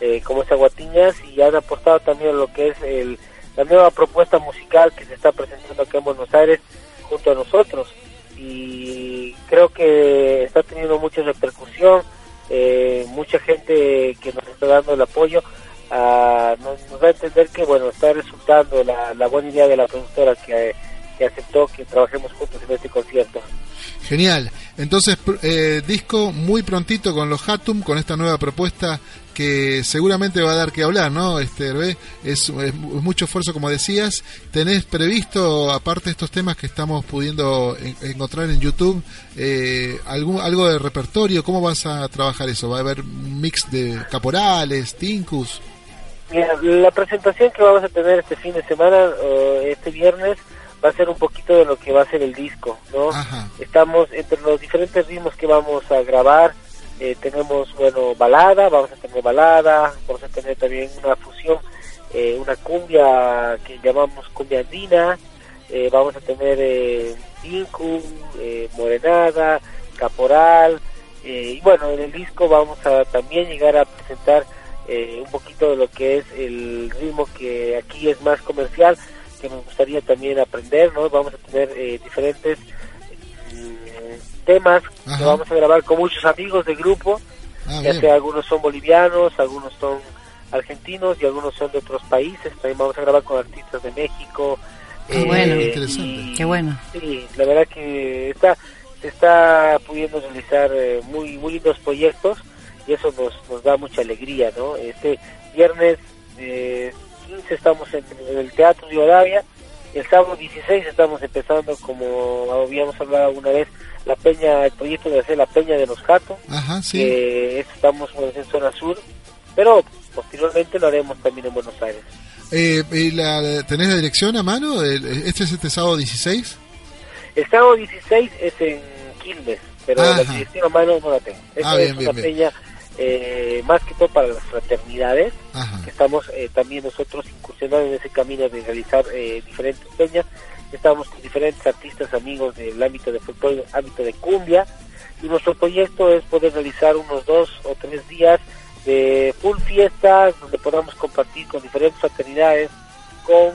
eh, como es Aguatiñas y han apostado también a lo que es el, la nueva propuesta musical que se está presentando acá en Buenos Aires junto a nosotros y creo que está teniendo mucha repercusión eh, mucha gente que nos está dando el apoyo uh, nos, va a entender que bueno está resultando la, la buena idea de la productora que, que aceptó que trabajemos juntos en este concierto. Genial. Entonces, eh, disco muy prontito con los Hatum, con esta nueva propuesta que seguramente va a dar que hablar, ¿no? Este, es, es, mucho esfuerzo, como decías. ¿Tenés previsto, aparte de estos temas que estamos pudiendo encontrar en YouTube, eh, algún, algo de repertorio? ¿Cómo vas a trabajar eso? ¿Va a haber un mix de caporales, tincus? Mira, la presentación que vamos a tener este fin de semana, este viernes, va a ser un poquito de lo que va a ser el disco, ¿no? Estamos entre los diferentes ritmos que vamos a grabar, eh, tenemos, bueno, balada, vamos a tener balada, vamos a tener también una fusión, eh, una cumbia que llamamos cumbia andina, eh, vamos a tener eh, eh, morenada, caporal, y bueno, en el disco vamos a también llegar a presentar un poquito de lo que es el ritmo que aquí es más comercial, que nos gustaría también aprender, ¿no? Vamos a tener eh, diferentes temas que vamos a grabar con muchos amigos del grupo, ah, ya sea algunos son bolivianos, algunos son argentinos y algunos son de otros países. También vamos a grabar con artistas de México. Qué bueno, eh, interesante. Qué bueno. Sí, la verdad que está se está pudiendo realizar eh, muy muy lindos proyectos y eso nos, nos da mucha alegría, ¿no? Este viernes eh, estamos en, el Teatro de Odavia, el sábado 16 estamos empezando, como habíamos hablado alguna vez, la peña, el proyecto de hacer la peña de los gatos, Ajá, estamos en zona sur, pero posteriormente lo haremos también en Buenos Aires. Eh, la, ¿Tenés la dirección a mano? ¿Este es este sábado 16? El sábado 16 es en Quilmes, pero la dirección a mano no la tengo. Ah, es una peña eh, más que todo para las fraternidades, que estamos eh, también nosotros incursionando en ese camino de realizar eh, diferentes peñas, estamos con diferentes artistas amigos del ámbito de fútbol, ámbito de cumbia, y nuestro proyecto es poder realizar unos dos o tres días de full fiesta, donde podamos compartir con diferentes fraternidades, con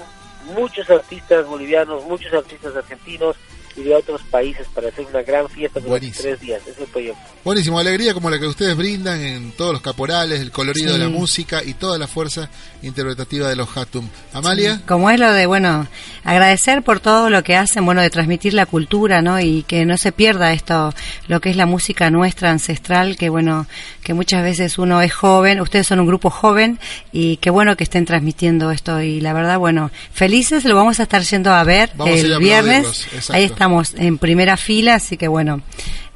muchos artistas bolivianos, muchos artistas argentinos, y de otros países para hacer una gran fiesta durante tres días. es el proyecto. Buenísimo, alegría como la que ustedes brindan en todos los caporales, el colorido de la música y toda la fuerza interpretativa de los Hatum. Amalia. Como es lo de, bueno, agradecer por todo lo que hacen, bueno, de transmitir la cultura, ¿no? Y que no se pierda esto, lo que es la música nuestra ancestral, que bueno, que muchas veces uno es joven, ustedes son un grupo joven y qué bueno que estén transmitiendo esto y la verdad, bueno, felices, lo vamos a estar yendo a ver el viernes. Ahí estamos en primera fila, así que bueno,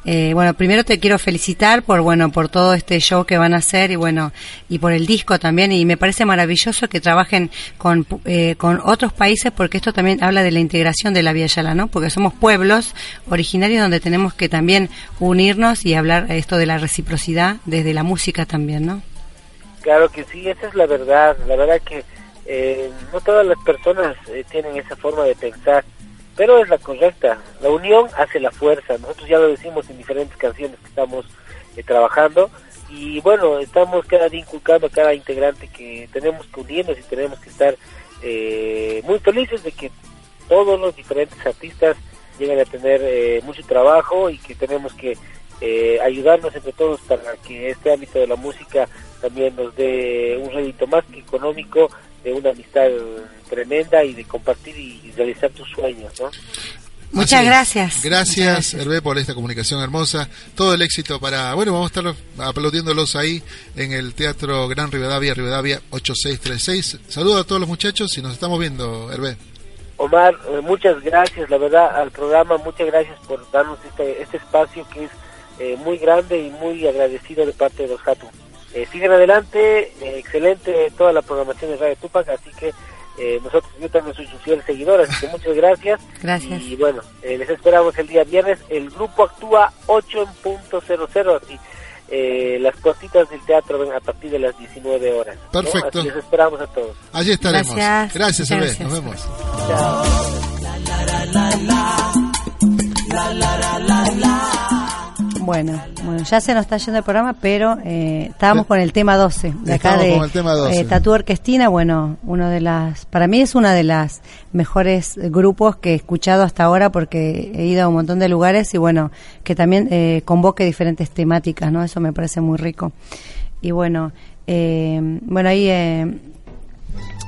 eh, bueno, primero te quiero felicitar por bueno por todo este show que van a hacer y bueno y por el disco también y me parece maravilloso que trabajen con, eh, con otros países porque esto también habla de la integración de la Vía Yala, ¿no? Porque somos pueblos originarios donde tenemos que también unirnos y hablar esto de la reciprocidad desde la música también, ¿no? Claro que sí, esa es la verdad. La verdad que eh, no todas las personas tienen esa forma de pensar pero es la correcta. La unión hace la fuerza. Nosotros ya lo decimos en diferentes canciones que estamos eh, trabajando y bueno, estamos cada día inculcando a cada integrante que tenemos que unirnos y tenemos que estar eh, muy felices de que todos los diferentes artistas lleguen a tener eh, mucho trabajo y que tenemos que ayudarnos entre todos para que este ámbito de la música también nos dé un rédito más que económico de una amistad tremenda y de compartir y realizar tus sueños, ¿no? Muchas gracias. Gracias, Hervé, por esta comunicación hermosa. Todo el éxito para. Bueno, vamos a estar aplaudiéndolos ahí en el Teatro Gran Rivadavia, Rivadavia 8636. Saludos a todos los muchachos y nos estamos viendo, Hervé. Omar, eh, muchas gracias, la verdad, al programa. Muchas gracias por darnos este, este espacio que es eh, muy grande y muy agradecido de parte de los Jatu. Eh, siguen adelante, excelente toda la programación de Radio Tupac, así que eh, nosotros, yo también soy su fiel seguidor, así que muchas gracias. Gracias. Y bueno, eh, les esperamos el día viernes. El grupo actúa 8 en punto 00, así eh, las cositas del teatro ven a partir de las 19 horas. Perfecto. les esperamos a todos. Allí estaremos. Gracias, gracias, gracias. Nos vemos. Chao. Bueno, bueno, ya se nos está yendo el programa, pero eh, estábamos con el tema 12, de acá de eh, Tatú Orquestina, bueno, uno de las, para mí es una de las mejores grupos que he escuchado hasta ahora porque he ido a un montón de lugares y bueno, que también eh, convoque diferentes temáticas, ¿no? Eso me parece muy rico. Y bueno, eh, bueno, ahí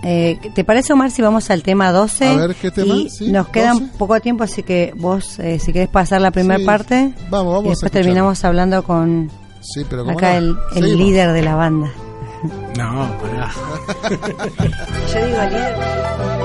eh, ¿Te parece, Omar, si vamos al tema 12? A ver, ¿qué tema? Y nos queda un poco tiempo, así que vos, eh, si querés pasar la primera parte, vamos, vamos y después terminamos hablando con sí, pero acá el, el líder de la banda. No, pará. Yo digo líder.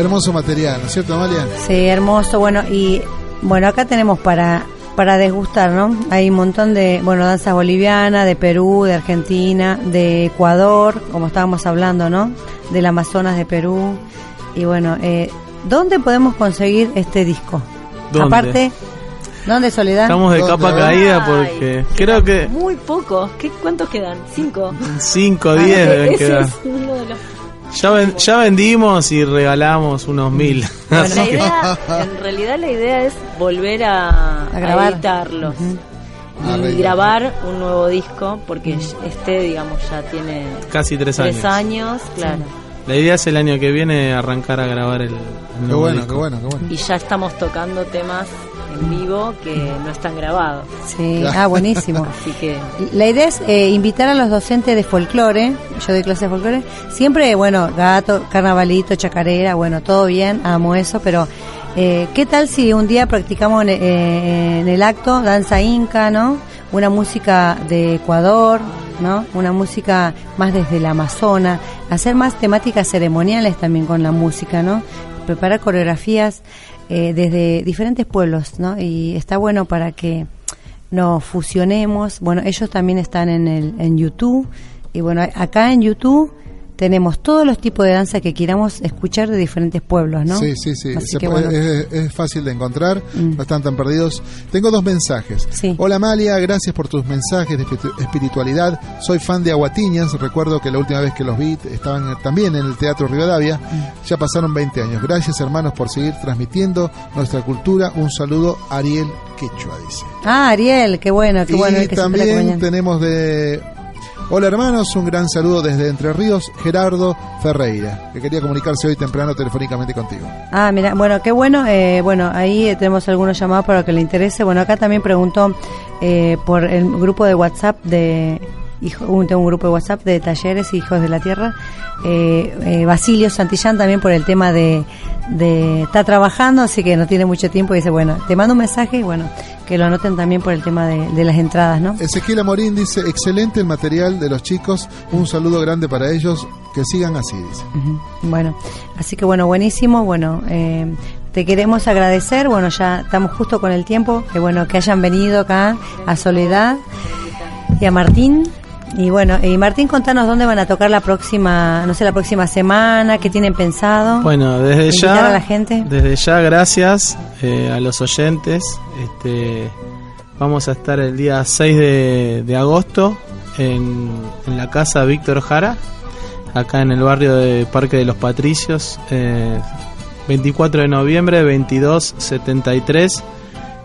Hermoso material, ¿no es cierto, Amalia? Sí, hermoso. Bueno, y bueno, acá tenemos para para desgustar, ¿no? Hay un montón de, bueno, danzas bolivianas, de Perú, de Argentina, de Ecuador, como estábamos hablando, ¿no? Del Amazonas de Perú. Y bueno, eh, ¿dónde podemos conseguir este disco? ¿Dónde? Aparte, ¿dónde Soledad? Estamos de capa caída porque creo que... Muy pocos. ¿Qué, ¿Cuántos quedan? ¿Cinco? Cinco, diez Ah, deben ese quedar. es uno de los Ya, ven- ya vendimos y regalamos unos mil. Bueno, la que- idea, en realidad la idea es volver a, A grabar. editarlos y grabar un nuevo disco porque este, digamos, ya tiene Casi tres tres años. años, claro. La idea es el año que viene arrancar a grabar el, el Qué nuevo bueno, disco. qué bueno, qué bueno. Y ya estamos tocando temas en vivo que no están grabados. Sí, ah, buenísimo. Así que La idea es eh, invitar a los docentes de folclore, yo doy clases de folclore, siempre, bueno, gato, carnavalito, chacarera, bueno, todo bien, amo eso, pero eh, ¿qué tal si un día practicamos en, eh, en el acto danza inca, ¿no? Una música de Ecuador, ¿no? Una música más desde el Amazonas, hacer más temáticas ceremoniales también con la música, ¿no? Preparar coreografías eh, desde diferentes pueblos, ¿no? Y está bueno para que nos fusionemos. Bueno, ellos también están en el en YouTube y bueno, acá en YouTube tenemos todos los tipos de danza que queramos escuchar de diferentes pueblos, ¿no? Sí, sí, sí. Se que, bueno. es, es fácil de encontrar, Mm. no están tan perdidos. Tengo dos mensajes. Sí. Hola Amalia, gracias por tus mensajes de espiritu- espiritualidad. Soy fan de Aguatiñas. Recuerdo que la última vez que los vi estaban también en el Teatro Rivadavia. Mm. Ya pasaron 20 años. Gracias hermanos por seguir transmitiendo nuestra cultura. Un saludo, Ariel Quechua, dice. Ah, Ariel, qué bueno, qué y bueno. que también tenemos de... Hola hermanos, un gran saludo desde Entre Ríos, Gerardo Ferreira, que quería comunicarse hoy temprano telefónicamente contigo. Ah, mira, bueno, qué bueno. eh, bueno, ahí tenemos algunos llamados para que le interese. Bueno, acá también preguntó eh, por el grupo de WhatsApp de. Hijo, un, tengo un grupo de WhatsApp de talleres Hijos de la Tierra. Eh, eh, Basilio Santillán también por el tema de, de. Está trabajando, así que no tiene mucho tiempo. Y dice, bueno, te mando un mensaje y bueno, que lo anoten también por el tema de, de las entradas, ¿no? Ezequiel Amorín dice, excelente el material de los chicos, un saludo grande para ellos, que sigan así, dice. Bueno, así que bueno, buenísimo. Bueno, eh, te queremos agradecer. Bueno, ya estamos justo con el tiempo. Que bueno, que hayan venido acá a Soledad y a Martín. Y bueno, y Martín, contanos dónde van a tocar la próxima, no sé, la próxima semana, qué tienen pensado. Bueno, desde ya, a la gente. desde ya, gracias eh, a los oyentes. Este, vamos a estar el día 6 de, de agosto en, en la casa Víctor Jara, acá en el barrio de Parque de los Patricios. eh, 24 de noviembre, 22.73,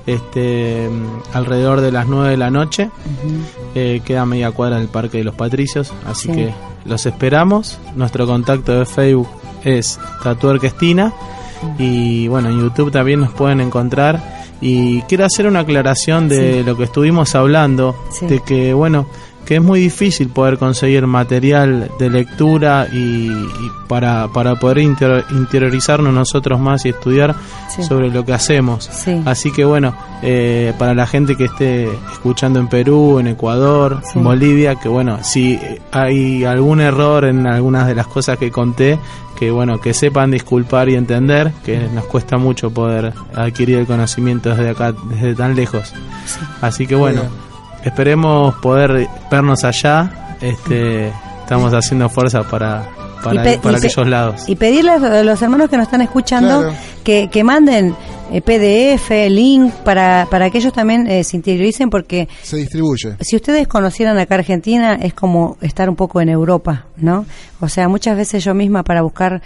este, alrededor de las 9 de la noche. Eh, queda a media cuadra del Parque de los Patricios, así Sí. que los esperamos. Nuestro contacto de Facebook es Tatuar Cristina y bueno, en YouTube también nos pueden encontrar. Y quiero hacer una aclaración de Sí. lo que estuvimos hablando, Sí. de que bueno, que es muy difícil poder conseguir material de lectura y, y para, para poder inter- interiorizarnos nosotros más y estudiar Sí. sobre lo que hacemos. Sí. Así que bueno, eh, para la gente que esté escuchando en Perú, en Ecuador, Sí. en Bolivia, que bueno, si hay algún error en algunas de las cosas que conté, que bueno, que sepan disculpar y entender que nos cuesta mucho poder adquirir el conocimiento desde acá, desde tan lejos. Así que bueno. Esperemos poder vernos allá. Este, estamos haciendo fuerza para para, Y aquellos lados. Y pedirles a los hermanos que nos están escuchando Claro. que, que manden eh, PDF, link, para, para que ellos también eh, se interioricen, porque Se distribuye. si ustedes conocieran acá Argentina, es como estar un poco en Europa, ¿no? O sea, muchas veces yo misma para buscar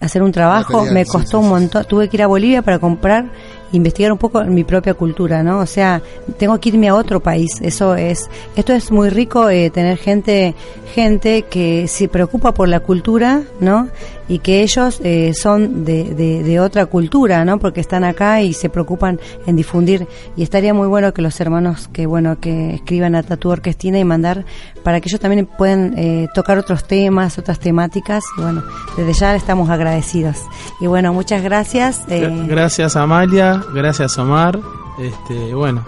hacer un trabajo Material, me costó sí, un sí, montón. Tuve que ir a Bolivia para comprar, investigar un poco mi propia cultura, ¿no? O sea, tengo que irme a otro país. Eso es, esto es muy rico eh, tener gente, gente que se preocupa por la cultura, ¿no? Y que ellos eh, son de, de, de otra cultura, ¿no? Porque están acá y se preocupan en difundir. Y estaría muy bueno que los hermanos que, bueno, que escriban a Tatu Orquestina y mandar para que ellos también puedan eh, tocar otros temas, otras temáticas. Y bueno, desde ya estamos agradecidos. Y bueno, muchas gracias. eh, Gra- Gracias Amalia, gracias Omar. Este, bueno,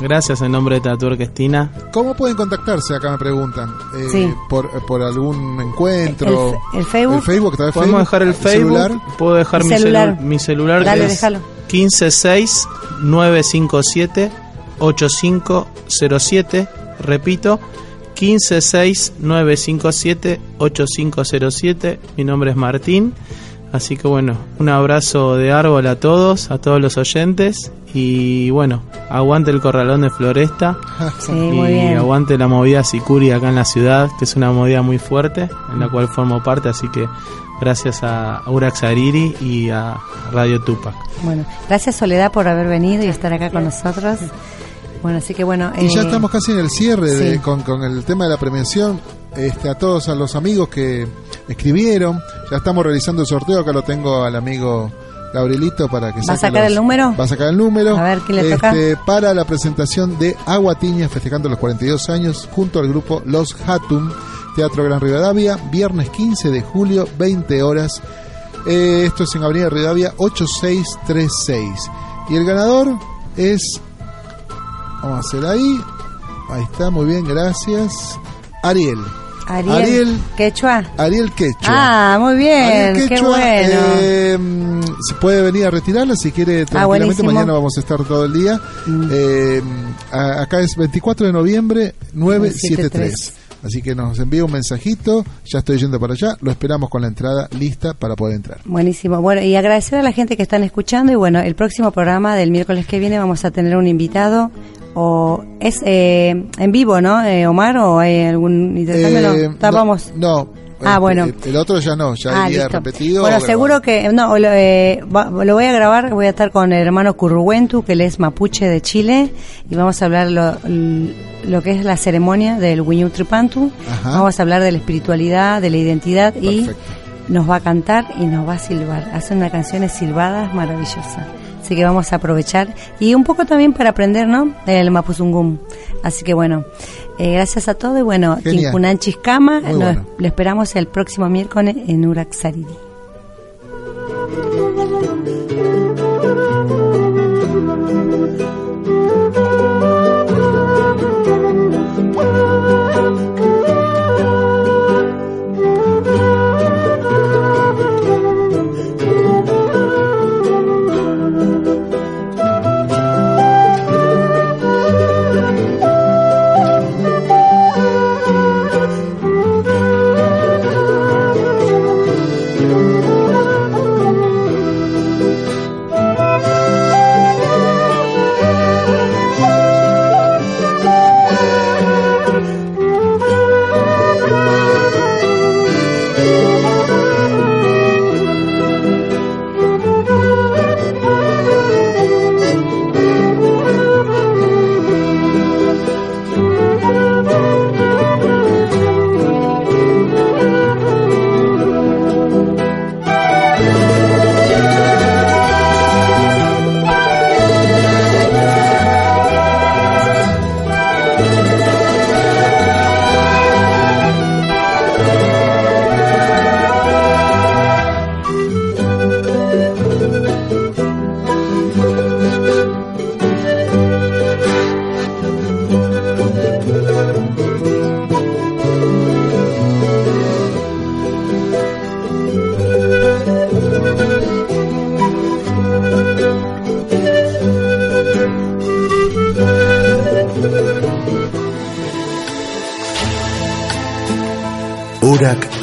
gracias en nombre de Tatu Orquestina. ¿Cómo pueden contactarse? Acá me preguntan. Eh, Sí. por, por algún encuentro. El- el Facebook. El Facebook, ¿está el Podemos Facebook? dejar el Facebook, celular? puedo dejar Mi mi celular. celular, mi celular Dale, que es déjalo. 156 957 8507, repito, 156 957 8507. Mi nombre es Martín. Así que bueno, un abrazo de árbol a todos, a todos los oyentes y bueno, aguante el corralón de Floresta sí, y muy bien. aguante la movida Sicuri acá en la ciudad, que es una movida muy fuerte, en la cual formo parte, así que gracias a Urax Ariri y a Radio Tupac. Bueno, gracias Soledad por haber venido y estar acá con nosotros. Bueno, así que bueno. Y ya eh, estamos casi en el cierre de- con, con el tema de la premiación. Este, a todos a los amigos que escribieron, ya estamos realizando el sorteo. Acá lo tengo al amigo Gabrielito para que ¿Va a sacar los- el número? Va a sacar el número. A ver, ¿quién le toca? Este, Para la presentación de Aguatiña festejando los 42 años junto al grupo Los Hatum, Teatro Gran Rivadavia, viernes 15 de julio, 20 horas. Eh, esto es en Avenida Rivadavia 8636. Y el ganador es Vamos a hacer ahí. Ahí está, muy bien, gracias. Ariel. Ariel, Ariel. Quechua. Ariel Quechua. Ah, muy bien, Ariel qué Quechua, bueno. eh, mm, se puede venir a retirarla si quiere tranquilamente. Ah, buenísimo. Mm. Mañana vamos a estar todo el día. Eh, a- acá es 24 de noviembre, 973. Así que nos envía un mensajito, ya estoy yendo para allá, lo esperamos con la entrada lista para poder entrar. Buenísimo. Bueno, y agradecer a la gente que están escuchando y bueno, el próximo programa del miércoles que viene vamos a tener un invitado o es eh, en vivo, ¿no? Eh, Omar o hay algún intercambio, Eh, no. No, Ah, el- bueno. El, el otro ya no, ya Ah, listo. repetido. Bueno, seguro que no, lo, eh, va- lo voy a grabar, voy a estar con el hermano Curruentu, que él es mapuche de Chile, y vamos a hablar lo, lo que es la ceremonia del Wiñutripantu, Ajá. vamos a hablar de la espiritualidad, de la identidad, y nos va a cantar y nos va a silbar, hace unas canciones silbadas maravillosas. Así que vamos a aprovechar y un poco también para aprender, ¿no? El Mapuzungum. Así que bueno, eh, gracias a todos y bueno. Tincunan Chiscama, bueno. lo esperamos el próximo miércoles en Uraxariri.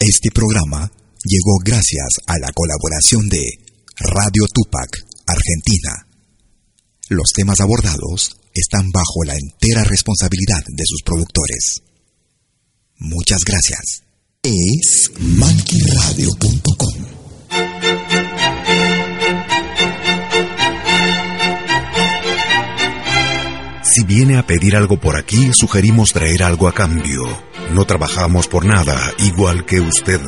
Este programa llegó gracias a la colaboración de Radio Tupac, Argentina. Los temas abordados están bajo la entera responsabilidad de sus productores. Muchas gracias. Es malquiradio.com. Si viene a pedir algo por aquí, sugerimos traer algo a cambio. No trabajamos por nada, igual que usted.